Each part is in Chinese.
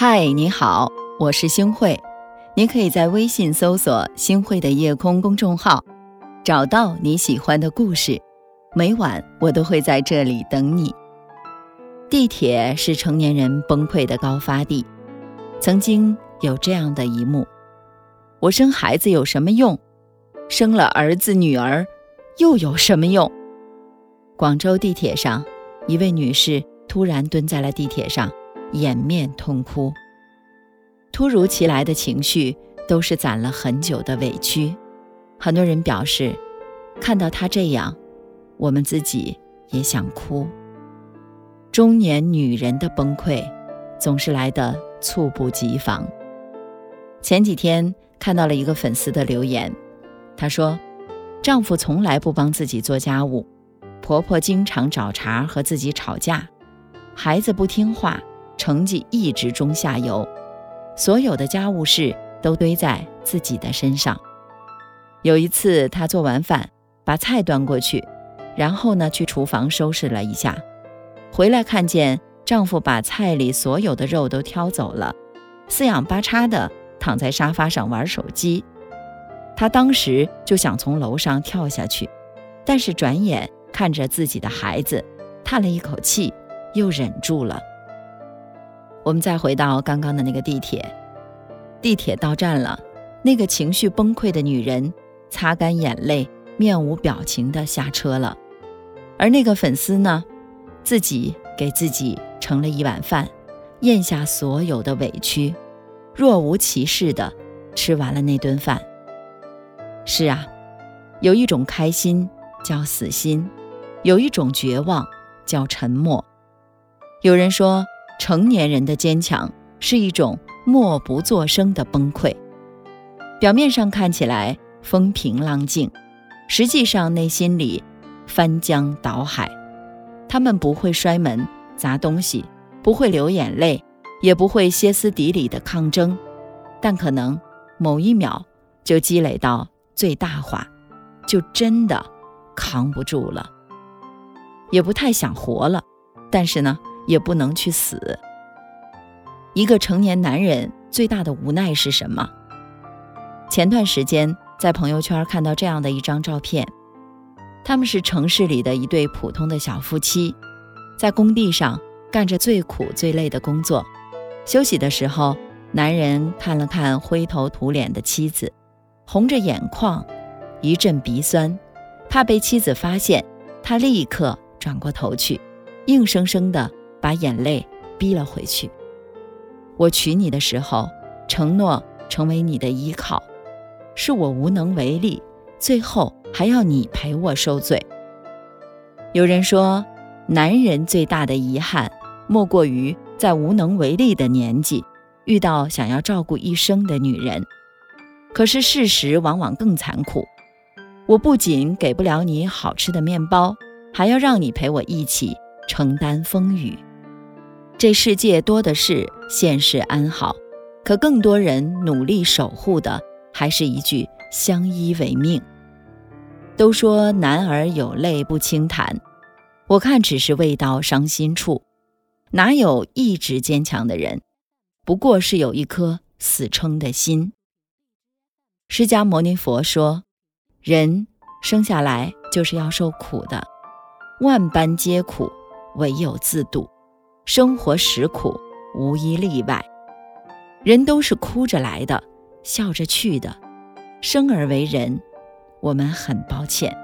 嗨，你好，我是星慧。你可以在微信搜索“星慧的夜空”公众号，找到你喜欢的故事。每晚我都会在这里等你。地铁是成年人崩溃的高发地。曾经有这样的一幕：我生孩子有什么用？生了儿子女儿又有什么用？广州地铁上，一位女士突然蹲在了地铁上。掩面痛哭，突如其来的情绪都是攒了很久的委屈。很多人表示，看到他这样，我们自己也想哭。中年女人的崩溃，总是来得猝不及防。前几天看到了一个粉丝的留言，她说，丈夫从来不帮自己做家务，婆婆经常找茬和自己吵架，孩子不听话。成绩一直中下游，所有的家务事都堆在自己的身上。有一次，她做完饭，把菜端过去，然后呢去厨房收拾了一下，回来看见丈夫把菜里所有的肉都挑走了，四仰八叉的躺在沙发上玩手机。她当时就想从楼上跳下去，但是转眼看着自己的孩子，叹了一口气，又忍住了。我们再回到刚刚的那个地铁，地铁到站了，那个情绪崩溃的女人擦干眼泪，面无表情地下车了。而那个粉丝呢，自己给自己盛了一碗饭，咽下所有的委屈，若无其事地吃完了那顿饭。是啊，有一种开心叫死心，有一种绝望叫沉默。有人说。成年人的坚强是一种默不作声的崩溃，表面上看起来风平浪静，实际上内心里翻江倒海。他们不会摔门砸东西，不会流眼泪，也不会歇斯底里的抗争，但可能某一秒就积累到最大化，就真的扛不住了，也不太想活了。但是呢？也不能去死。一个成年男人最大的无奈是什么？前段时间在朋友圈看到这样的一张照片，他们是城市里的一对普通的小夫妻，在工地上干着最苦最累的工作。休息的时候，男人看了看灰头土脸的妻子，红着眼眶，一阵鼻酸，怕被妻子发现，他立刻转过头去，硬生生的。把眼泪逼了回去。我娶你的时候，承诺成为你的依靠，是我无能为力，最后还要你陪我受罪。有人说，男人最大的遗憾，莫过于在无能为力的年纪，遇到想要照顾一生的女人。可是事实往往更残酷，我不仅给不了你好吃的面包，还要让你陪我一起承担风雨。这世界多的是现世安好，可更多人努力守护的还是一句相依为命。都说男儿有泪不轻弹，我看只是未到伤心处。哪有一直坚强的人？不过是有一颗死撑的心。释迦牟尼佛说，人生下来就是要受苦的，万般皆苦，唯有自渡。生活实苦，无一例外。人都是哭着来的，笑着去的。生而为人，我们很抱歉。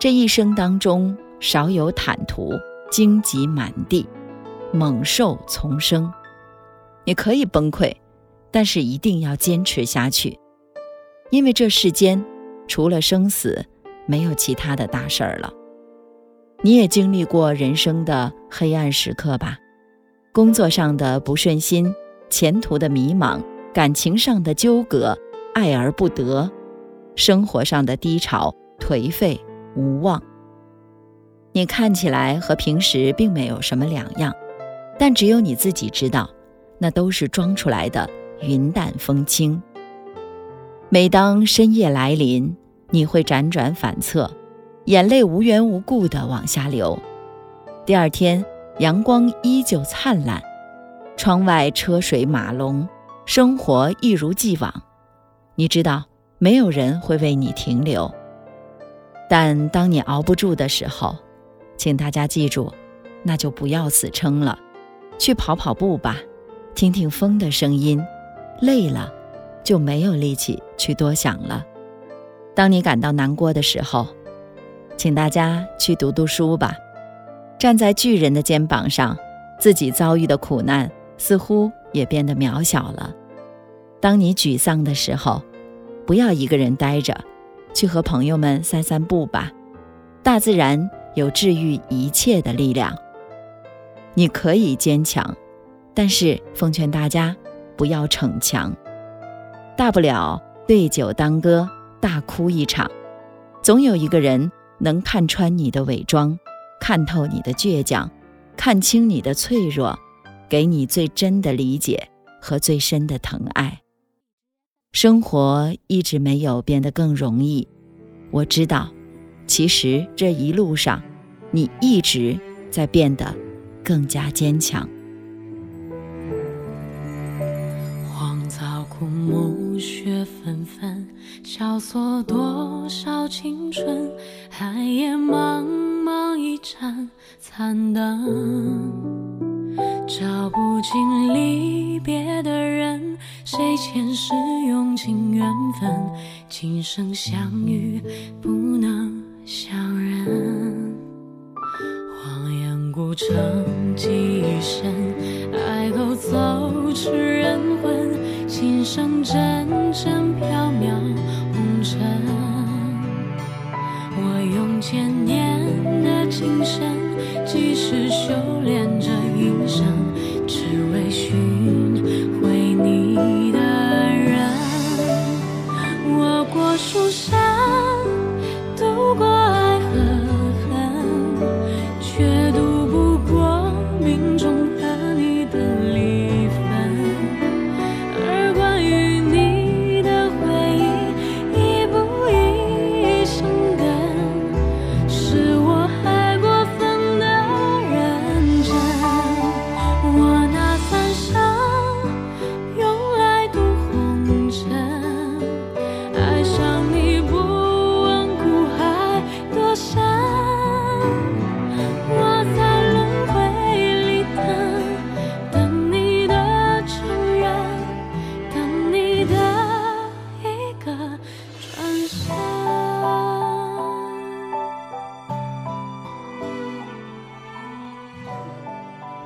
这一生当中，少有坦途，荆棘满地，猛兽丛生。你可以崩溃，但是一定要坚持下去，因为这世间除了生死，没有其他的大事儿了。你也经历过人生的黑暗时刻吧？工作上的不顺心，前途的迷茫，感情上的纠葛，爱而不得，生活上的低潮，颓废无望。你看起来和平时并没有什么两样，但只有你自己知道，那都是装出来的云淡风轻。每当深夜来临，你会辗转反侧。眼泪无缘无故地往下流，第二天阳光依旧灿烂，窗外车水马龙，生活一如既往。你知道，没有人会为你停留。但当你熬不住的时候，请大家记住，那就不要死撑了，去跑跑步吧，听听风的声音。累了，就没有力气去多想了。当你感到难过的时候，请大家去读读书吧。站在巨人的肩膀上，自己遭遇的苦难似乎也变得渺小了。当你沮丧的时候，不要一个人呆着，去和朋友们散散步吧。大自然有治愈一切的力量。你可以坚强，但是奉劝大家不要逞强。大不了对酒当歌，大哭一场。总有一个人能看穿你的伪装。看透你的倔强，看清你的脆弱，给你最真的理解和最深的疼爱。生活一直没有变得更容易，我知道，其实这一路上，你一直在变得更加坚强。荒草枯木，雪纷纷，萧索多少青春，寒夜茫。茫一盏残灯，照不尽离别的人，谁前世用尽缘分，今生相遇不能相认。荒烟孤城记忆深，爱勾走痴人魂，心声阵阵飘